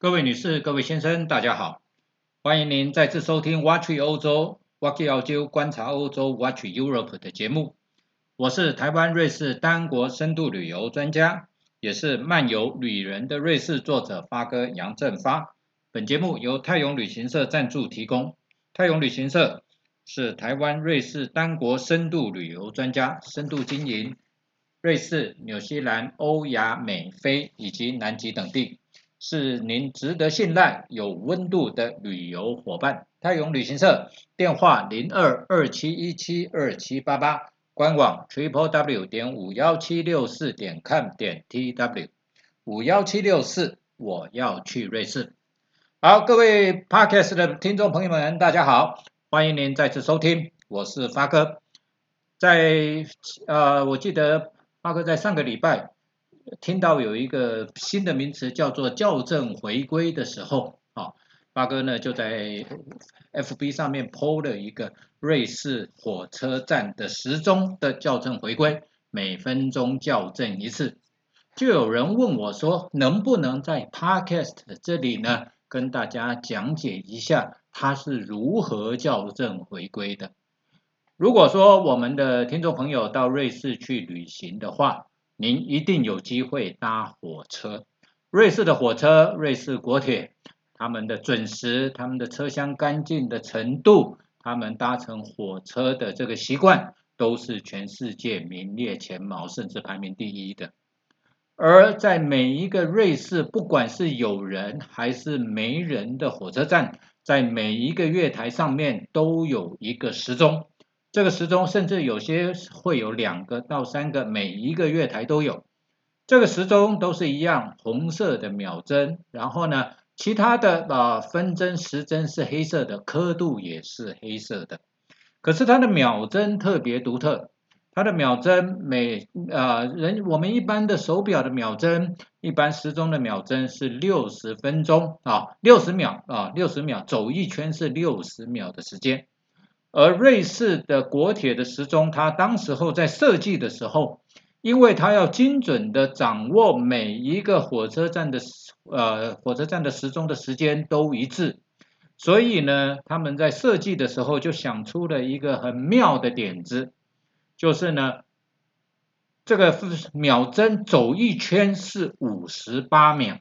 各位女士、各位先生，大家好！欢迎您再次收听 Watch 欧洲 Watch 澳洲观察欧洲 Watch Europe 的节目。我是台湾瑞士单国深度旅游专家，也是漫游旅人的瑞士作者发哥杨振发。本节目由泰永旅行社赞助提供。泰永旅行社是台湾瑞士单国深度旅游专家，深度经营瑞士、纽西兰、欧亚美非以及南极等地。是您值得信赖、有温度的旅游伙伴。泰永旅行社电话零二二七一七二七八八，官网 triple w 点五幺七六四点 com 点 tw 五幺七六四，我要去瑞士。好，各位 podcast 的听众朋友们，大家好，欢迎您再次收听，我是发哥。在呃，我记得发哥在上个礼拜。听到有一个新的名词叫做校正回归的时候，啊，八哥呢就在 FB 上面 PO 了一个瑞士火车站的时钟的校正回归，每分钟校正一次。就有人问我说，能不能在 Podcast 这里呢跟大家讲解一下它是如何校正回归的？如果说我们的听众朋友到瑞士去旅行的话，您一定有机会搭火车，瑞士的火车，瑞士国铁，他们的准时，他们的车厢干净的程度，他们搭乘火车的这个习惯，都是全世界名列前茅，甚至排名第一的。而在每一个瑞士，不管是有人还是没人的火车站，在每一个月台上面都有一个时钟。这个时钟甚至有些会有两个到三个，每一个月台都有。这个时钟都是一样，红色的秒针，然后呢，其他的啊分针、时针是黑色的，刻度也是黑色的。可是它的秒针特别独特，它的秒针每啊人我们一般的手表的秒针，一般时钟的秒针是六十分钟啊，六十秒啊，六十秒走一圈是六十秒的时间。而瑞士的国铁的时钟，它当时候在设计的时候，因为它要精准的掌握每一个火车站的呃火车站的时钟的时间都一致，所以呢，他们在设计的时候就想出了一个很妙的点子，就是呢，这个秒针走一圈是五十八秒，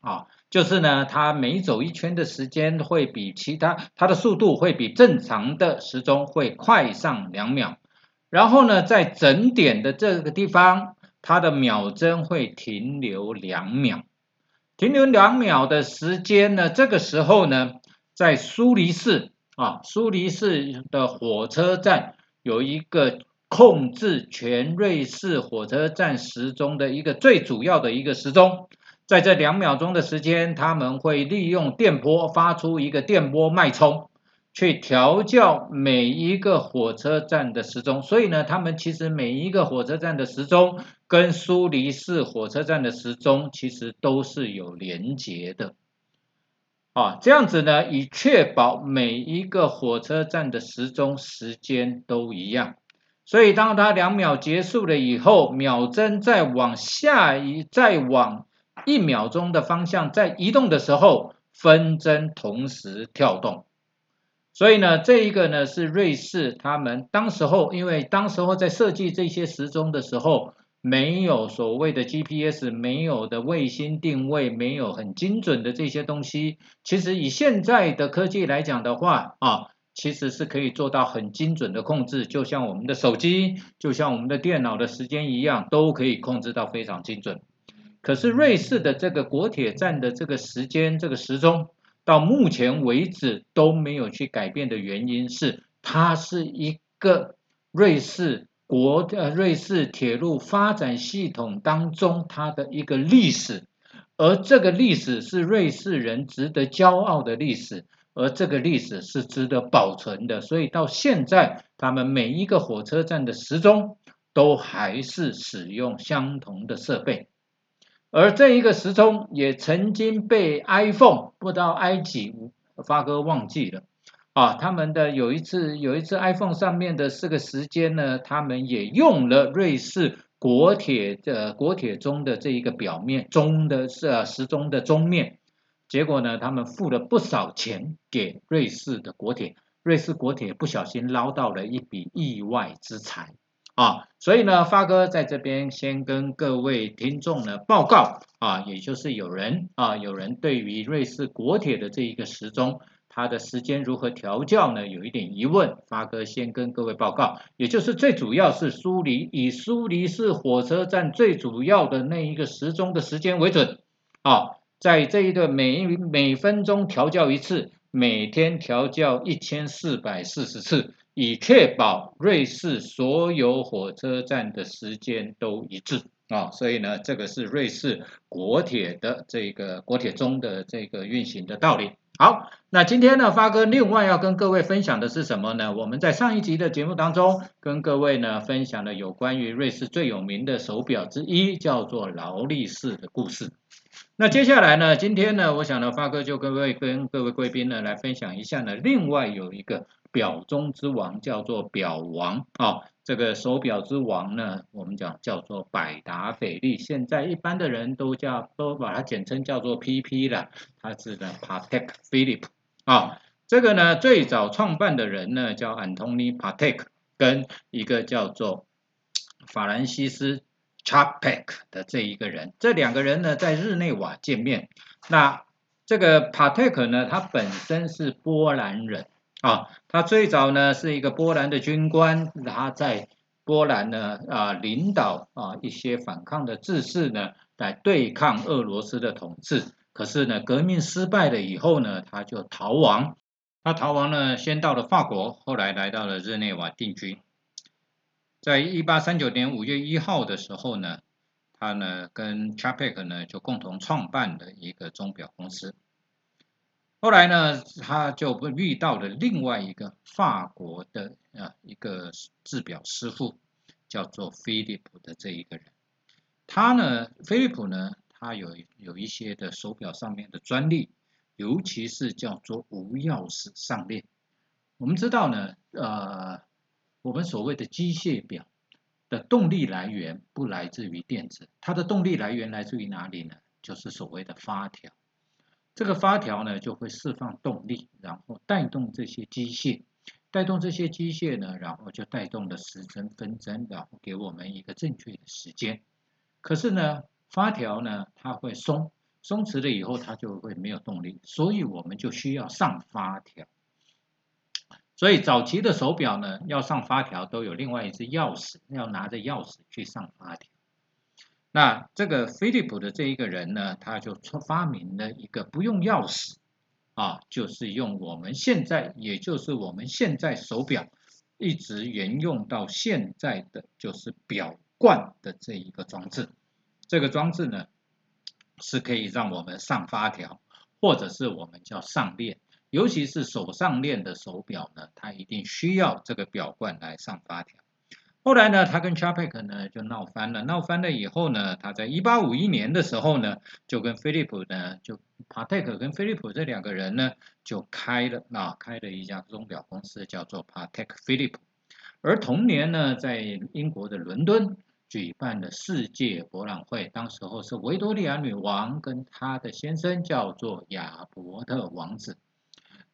啊。就是呢，它每走一圈的时间会比其他它的速度会比正常的时钟会快上两秒，然后呢，在整点的这个地方，它的秒针会停留两秒，停留两秒的时间呢，这个时候呢，在苏黎世啊，苏黎世的火车站有一个控制全瑞士火车站时钟的一个最主要的一个时钟。在这两秒钟的时间，他们会利用电波发出一个电波脉冲，去调教每一个火车站的时钟。所以呢，他们其实每一个火车站的时钟跟苏黎世火车站的时钟其实都是有连接的。啊，这样子呢，以确保每一个火车站的时钟时间都一样。所以当它两秒结束了以后，秒针再往下一再往。一秒钟的方向在移动的时候，分针同时跳动。所以呢，这一个呢是瑞士他们当时候，因为当时候在设计这些时钟的时候，没有所谓的 GPS，没有的卫星定位，没有很精准的这些东西。其实以现在的科技来讲的话啊，其实是可以做到很精准的控制，就像我们的手机，就像我们的电脑的时间一样，都可以控制到非常精准。可是瑞士的这个国铁站的这个时间，这个时钟到目前为止都没有去改变的原因是，它是一个瑞士国呃瑞士铁路发展系统当中它的一个历史，而这个历史是瑞士人值得骄傲的历史，而这个历史是值得保存的，所以到现在他们每一个火车站的时钟都还是使用相同的设备。而这一个时钟也曾经被 iPhone 不知道 i 几发哥忘记了。啊，他们的有一次有一次 iPhone 上面的这个时间呢，他们也用了瑞士国铁的国铁钟的这一个表面钟的是时钟的钟面。结果呢，他们付了不少钱给瑞士的国铁，瑞士国铁不小心捞到了一笔意外之财。啊！所以呢，发哥在这边先跟各位听众呢报告啊，也就是有人啊，有人对于瑞士国铁的这一个时钟。它的时间如何调教呢？有一点疑问，发哥先跟各位报告，也就是最主要是苏黎以苏黎世火车站最主要的那一个时钟的时间为准啊，在这一个每每分钟调教一次，每天调教一千四百四十次，以确保瑞士所有火车站的时间都一致啊，所以呢，这个是瑞士国铁的这个国铁中的这个运行的道理。好，那今天呢，发哥另外要跟各位分享的是什么呢？我们在上一集的节目当中，跟各位呢分享了有关于瑞士最有名的手表之一，叫做劳力士的故事。那接下来呢，今天呢，我想呢，发哥就各位跟各位贵宾呢来分享一下呢，另外有一个表中之王，叫做表王。啊。这个手表之王呢，我们讲叫做百达翡丽，现在一般的人都叫都把它简称叫做 PP 了，它是呢 Patek Philippe 啊，这个呢最早创办的人呢叫 Antony Patek，跟一个叫做法兰西斯 Chapek 的这一个人，这两个人呢在日内瓦见面，那这个 Patek 呢他本身是波兰人。啊，他最早呢是一个波兰的军官，他在波兰呢啊领导啊一些反抗的志士呢来对抗俄罗斯的统治。可是呢革命失败了以后呢他就逃亡，他逃亡呢先到了法国，后来来到了日内瓦定居。在一八三九年五月一号的时候呢，他呢跟 Chapek 呢就共同创办了一个钟表公司。后来呢，他就遇到了另外一个法国的啊一个制表师傅，叫做菲利普的这一个人。他呢，菲利普呢，他有有一些的手表上面的专利，尤其是叫做无钥匙上链。我们知道呢，呃，我们所谓的机械表的动力来源不来自于电子，它的动力来源来自于哪里呢？就是所谓的发条。这个发条呢，就会释放动力，然后带动这些机械，带动这些机械呢，然后就带动了时针、分针，然后给我们一个正确的时间。可是呢，发条呢，它会松，松弛了以后，它就会没有动力，所以我们就需要上发条。所以早期的手表呢，要上发条都有另外一只钥匙，要拿着钥匙去上发条。那这个飞利浦的这一个人呢，他就出发明了一个不用钥匙啊，就是用我们现在，也就是我们现在手表一直沿用到现在的，就是表冠的这一个装置。这个装置呢，是可以让我们上发条，或者是我们叫上链，尤其是手上链的手表呢，它一定需要这个表冠来上发条。后来呢，他跟 Chapek 呢就闹翻了。闹翻了以后呢，他在1851年的时候呢，就跟飞利浦呢，就 Patek 跟飞利浦这两个人呢，就开了啊，开了一家钟表公司，叫做 Patek Philip。而同年呢，在英国的伦敦举办的世界博览会，当时候是维多利亚女王跟她的先生叫做亚伯特王子，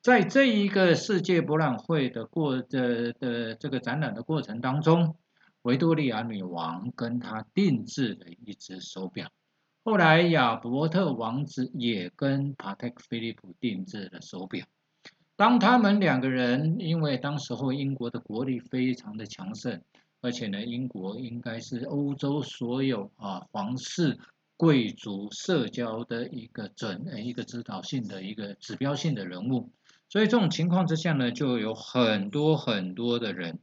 在这一个世界博览会的过的的这个展览的过程当中。维多利亚女王跟她定制的一只手表，后来亚伯特王子也跟帕特克菲利普定制了手表。当他们两个人，因为当时候英国的国力非常的强盛，而且呢，英国应该是欧洲所有啊皇室贵族社交的一个准呃一个指导性的一个指标性的人物，所以这种情况之下呢，就有很多很多的人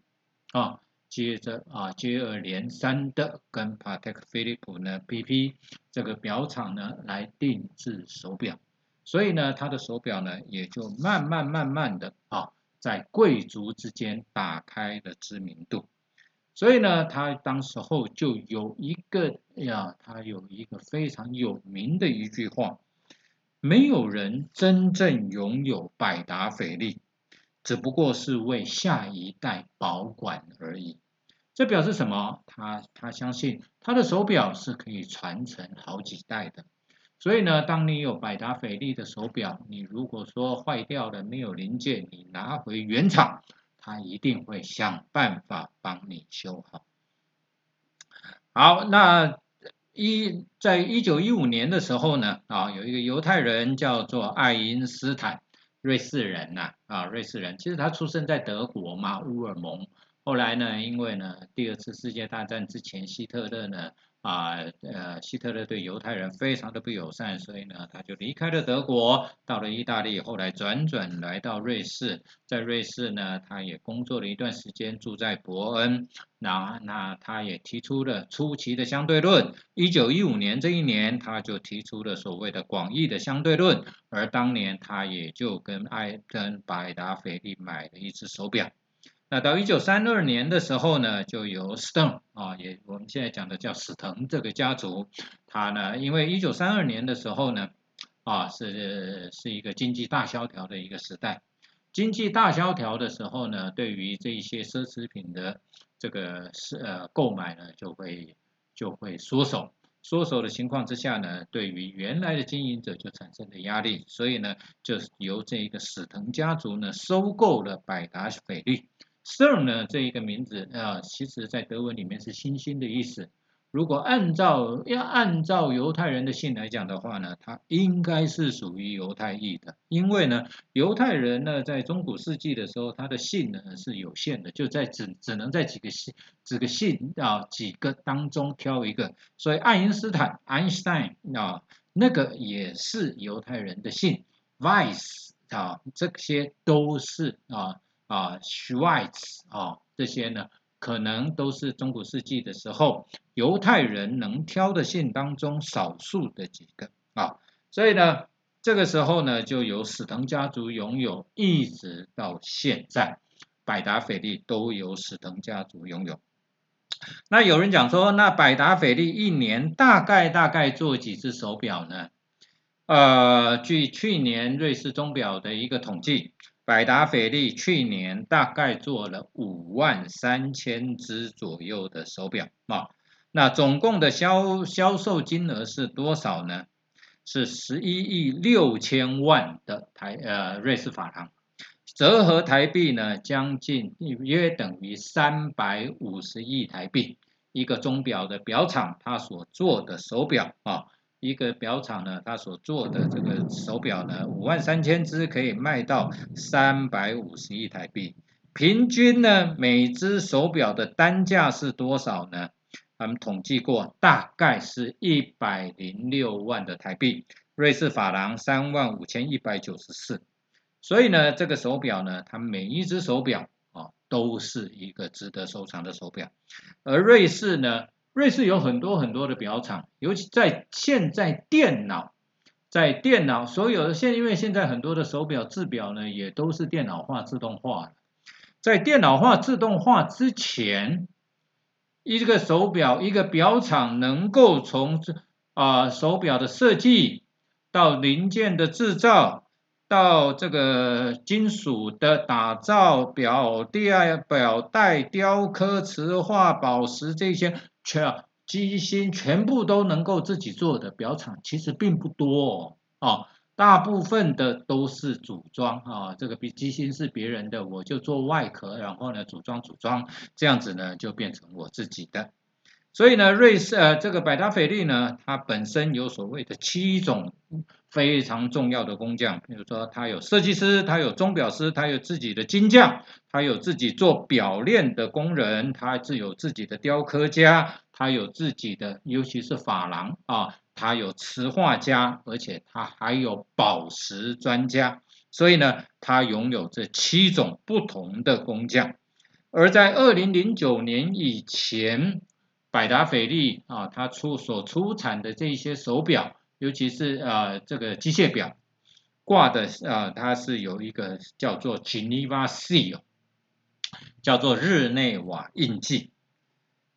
啊。接着啊，接二连三的跟 Patek Philippe 呢，PP 这个表厂呢来定制手表，所以呢，他的手表呢也就慢慢慢慢的啊，在贵族之间打开了知名度。所以呢，他当时候就有一个呀，他有一个非常有名的一句话：没有人真正拥有百达翡丽。只不过是为下一代保管而已。这表示什么？他他相信他的手表是可以传承好几代的。所以呢，当你有百达翡丽的手表，你如果说坏掉了没有零件，你拿回原厂，他一定会想办法帮你修好。好，那一在一九一五年的时候呢，啊，有一个犹太人叫做爱因斯坦，瑞士人呐，啊，瑞士人，其实他出生在德国嘛，乌尔蒙。后来呢，因为呢，第二次世界大战之前，希特勒呢。啊，呃，希特勒对犹太人非常的不友善，所以呢，他就离开了德国，到了意大利，后来转转来到瑞士，在瑞士呢，他也工作了一段时间，住在伯恩，那那他也提出了初期的相对论，一九一五年这一年，他就提出了所谓的广义的相对论，而当年他也就跟爱跟百达翡丽买了一只手表。那到一九三二年的时候呢，就由 Stone 啊，也我们现在讲的叫史腾这个家族，他呢，因为一九三二年的时候呢，啊是是一个经济大萧条的一个时代，经济大萧条的时候呢，对于这一些奢侈品的这个是呃购买呢，就会就会缩手，缩手的情况之下呢，对于原来的经营者就产生了压力，所以呢，就是由这一个史腾家族呢，收购了百达翡丽。Sir 呢这一个名字啊，其实在德文里面是星星的意思。如果按照要按照犹太人的姓来讲的话呢，它应该是属于犹太裔的，因为呢，犹太人呢在中古世纪的时候，他的姓呢是有限的，就在只只能在几个姓几个姓啊几个当中挑一个，所以爱因斯坦 Einstein 啊那个也是犹太人的姓，Weiss 啊这些都是啊。啊，Schweiz 啊，这些呢，可能都是中古世纪的时候犹太人能挑的姓当中少数的几个啊，所以呢，这个时候呢，就由史腾家族拥有，一直到现在，百达翡丽都由史腾家族拥有。那有人讲说，那百达翡丽一年大概大概做几只手表呢？呃，据去年瑞士钟表的一个统计。百达翡丽去年大概做了五万三千只左右的手表啊，那总共的销销售金额是多少呢？是十一亿六千万的台呃瑞士法郎，折合台币呢将近约等于三百五十亿台币，一个钟表的表厂它所做的手表啊。一个表厂呢，它所做的这个手表呢，五万三千只可以卖到三百五十亿台币。平均呢，每只手表的单价是多少呢？他们统计过，大概是一百零六万的台币，瑞士法郎三万五千一百九十四。所以呢，这个手表呢，它每一只手表啊，都是一个值得收藏的手表。而瑞士呢？瑞士有很多很多的表厂，尤其在现在电脑，在电脑所有的现，因为现在很多的手表制表呢，也都是电脑化、自动化在电脑化、自动化之前，一个手表一个表厂能够从啊手表的设计到零件的制造，到这个金属的打造、表带、表带雕刻、瓷化、宝石这些。全机芯全部都能够自己做的表厂其实并不多哦，大部分的都是组装啊，这个比机芯是别人的，我就做外壳，然后呢组装组装，这样子呢就变成我自己的。所以呢，瑞士呃这个百达翡丽呢，它本身有所谓的七种。非常重要的工匠，比如说他有设计师，他有钟表师，他有自己的金匠，他有自己做表链的工人，他自有自己的雕刻家，他有自己的，尤其是珐琅啊，他有瓷画家，而且他还有宝石专家，所以呢，他拥有这七种不同的工匠。而在二零零九年以前，百达翡丽啊，它出所出产的这些手表。尤其是啊，这个机械表挂的啊，它是有一个叫做 Geneva Seal，叫做日内瓦印记。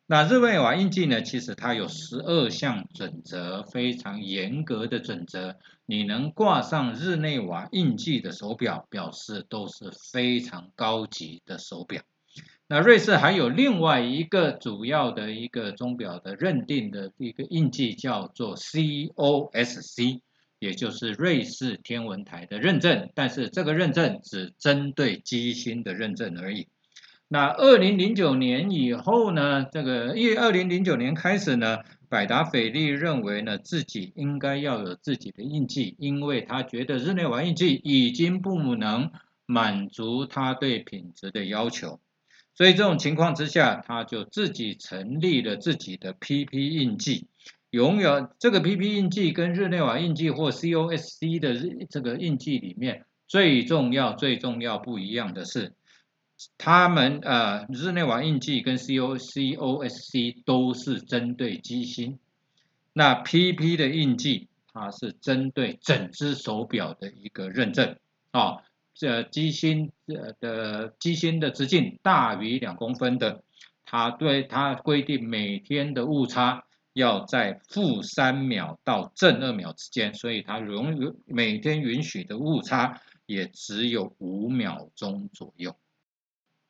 那日内瓦印记呢，其实它有十二项准则，非常严格的准则。你能挂上日内瓦印记的手表，表示都是非常高级的手表。那瑞士还有另外一个主要的一个钟表的认定的一个印记，叫做 COSC，也就是瑞士天文台的认证。但是这个认证只针对机芯的认证而已。那二零零九年以后呢，这个因为二零零九年开始呢，百达翡丽认为呢自己应该要有自己的印记，因为他觉得日内瓦印记已经不能满足他对品质的要求。所以这种情况之下，他就自己成立了自己的 PP 印记。永远这个 PP 印记跟日内瓦印记或 COSC 的这个印记里面，最重要、最重要不一样的是，他们呃日内瓦印记跟 COCOSC 都是针对机芯，那 PP 的印记它是针对整只手表的一个认证啊。这机芯的机芯的直径大于两公分的，它对它规定每天的误差要在负三秒到正二秒之间，所以它容每天允许的误差也只有五秒钟左右。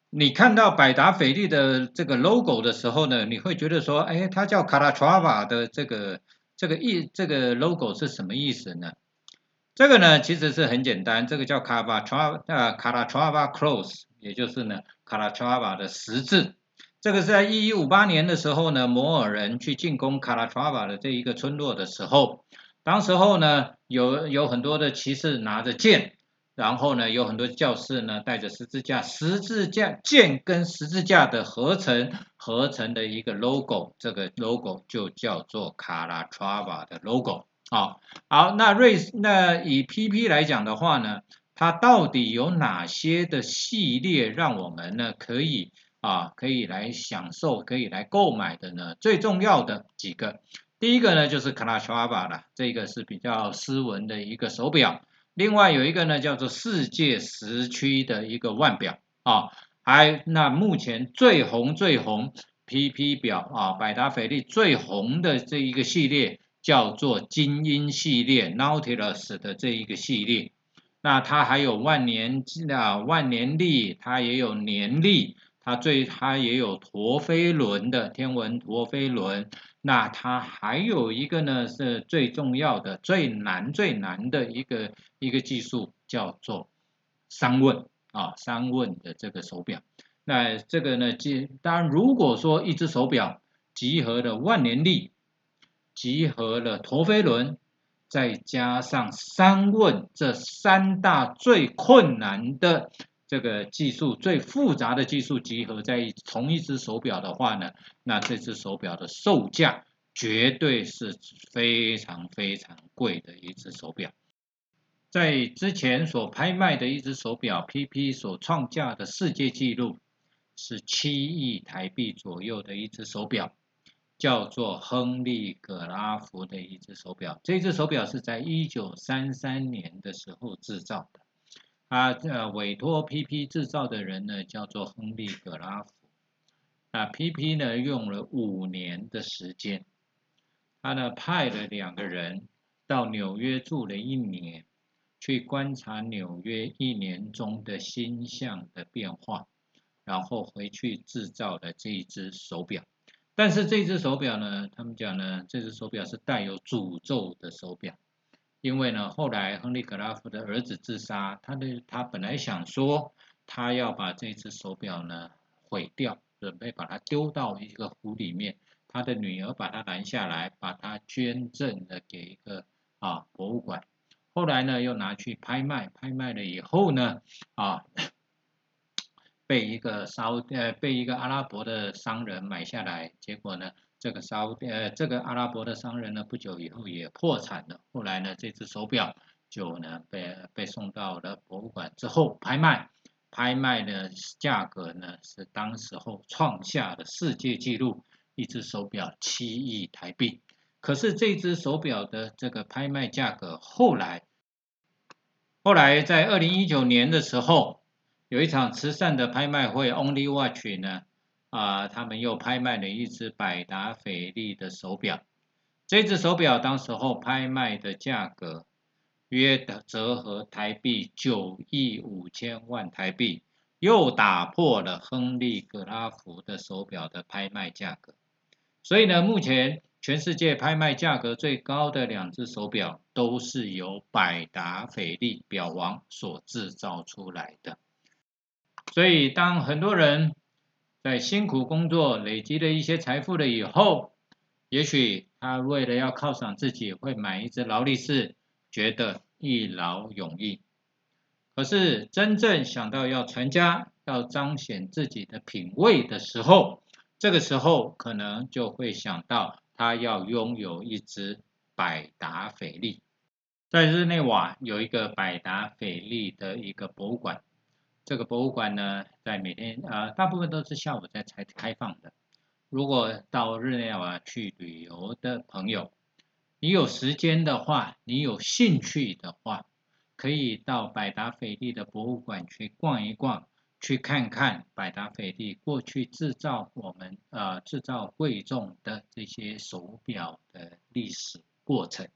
你看到百达翡丽的这个 logo 的时候呢，你会觉得说，哎，它叫卡拉 a 瓦的这个这个意这个 logo 是什么意思呢？这个呢，其实是很简单，这个叫卡巴查呃卡拉查瓦 cross，也就是呢卡拉查瓦的十字。这个是在一一五八年的时候呢，摩尔人去进攻卡拉查瓦的这一个村落的时候，当时候呢有有很多的骑士拿着剑，然后呢有很多教士呢带着十字架，十字架剑跟十字架的合成合成的一个 logo，这个 logo 就叫做卡拉查瓦的 logo。好，好，那瑞那以 PP 来讲的话呢，它到底有哪些的系列让我们呢可以啊可以来享受，可以来购买的呢？最重要的几个，第一个呢就是卡拉乔阿巴了，这个是比较斯文的一个手表。另外有一个呢叫做世界时区的一个腕表啊，还那目前最红最红 PP 表啊，百达翡丽最红的这一个系列。叫做精英系列 Nautilus 的这一个系列，那它还有万年啊万年历，它也有年历，它最它也有陀飞轮的天文陀飞轮，那它还有一个呢是最重要的最难最难的一个一个技术叫做三问啊三问的这个手表，那这个呢，当然如果说一只手表集合了万年历。集合了陀飞轮，再加上三问这三大最困难的这个技术、最复杂的技术集合在同一只手表的话呢，那这只手表的售价绝对是非常非常贵的一只手表。在之前所拍卖的一只手表 PP 所创价的世界纪录是七亿台币左右的一只手表。叫做亨利·格拉夫的一只手表，这只手表是在一九三三年的时候制造的。他呃委托 PP 制造的人呢叫做亨利·格拉夫。那 PP 呢用了五年的时间，他呢派了两个人到纽约住了一年，去观察纽约一年中的星象的变化，然后回去制造了这一只手表。但是这只手表呢，他们讲呢，这只手表是带有诅咒的手表，因为呢，后来亨利·格拉夫的儿子自杀，他的他本来想说，他要把这只手表呢毁掉，准备把它丢到一个湖里面，他的女儿把它拦下来，把它捐赠了给一个啊博物馆，后来呢又拿去拍卖，拍卖了以后呢啊。被一个烧呃被一个阿拉伯的商人买下来，结果呢，这个烧呃这个阿拉伯的商人呢，不久以后也破产了。后来呢，这只手表就呢被被送到了博物馆之后拍卖，拍卖的价格呢是当时候创下的世界纪录，一只手表七亿台币。可是这只手表的这个拍卖价格后来后来在二零一九年的时候。有一场慈善的拍卖会，Only Watch 呢，啊，他们又拍卖了一只百达翡丽的手表。这只手表当时候拍卖的价格约的折合台币九亿五千万台币，又打破了亨利·格拉夫的手表的拍卖价格。所以呢，目前全世界拍卖价格最高的两只手表，都是由百达翡丽表王所制造出来的。所以，当很多人在辛苦工作、累积了一些财富了以后，也许他为了要犒赏自己，会买一只劳力士，觉得一劳永逸。可是，真正想到要传家、要彰显自己的品味的时候，这个时候可能就会想到，他要拥有一只百达翡丽。在日内瓦有一个百达翡丽的一个博物馆，这个博物馆呢，在每天呃大部分都是下午在才开放的。如果到日内瓦去旅游的朋友，你有时间的话，你有兴趣的话，可以到百达翡丽的博物馆去逛一逛。去看看百达翡丽过去制造我们呃制造贵重的这些手表的历史过程，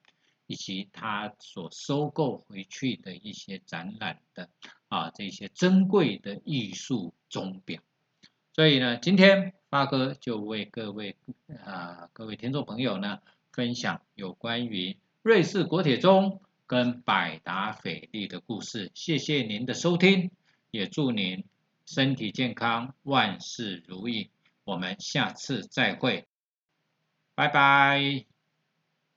以及他所收购回去的一些展览的啊这些珍贵的艺术钟表。所以呢，今天发哥就为各位啊各位听众朋友呢分享有关于瑞士国铁钟跟百达翡丽的故事。谢谢您的收听，也祝您。身体健康，万事如意。我们下次再会，拜拜。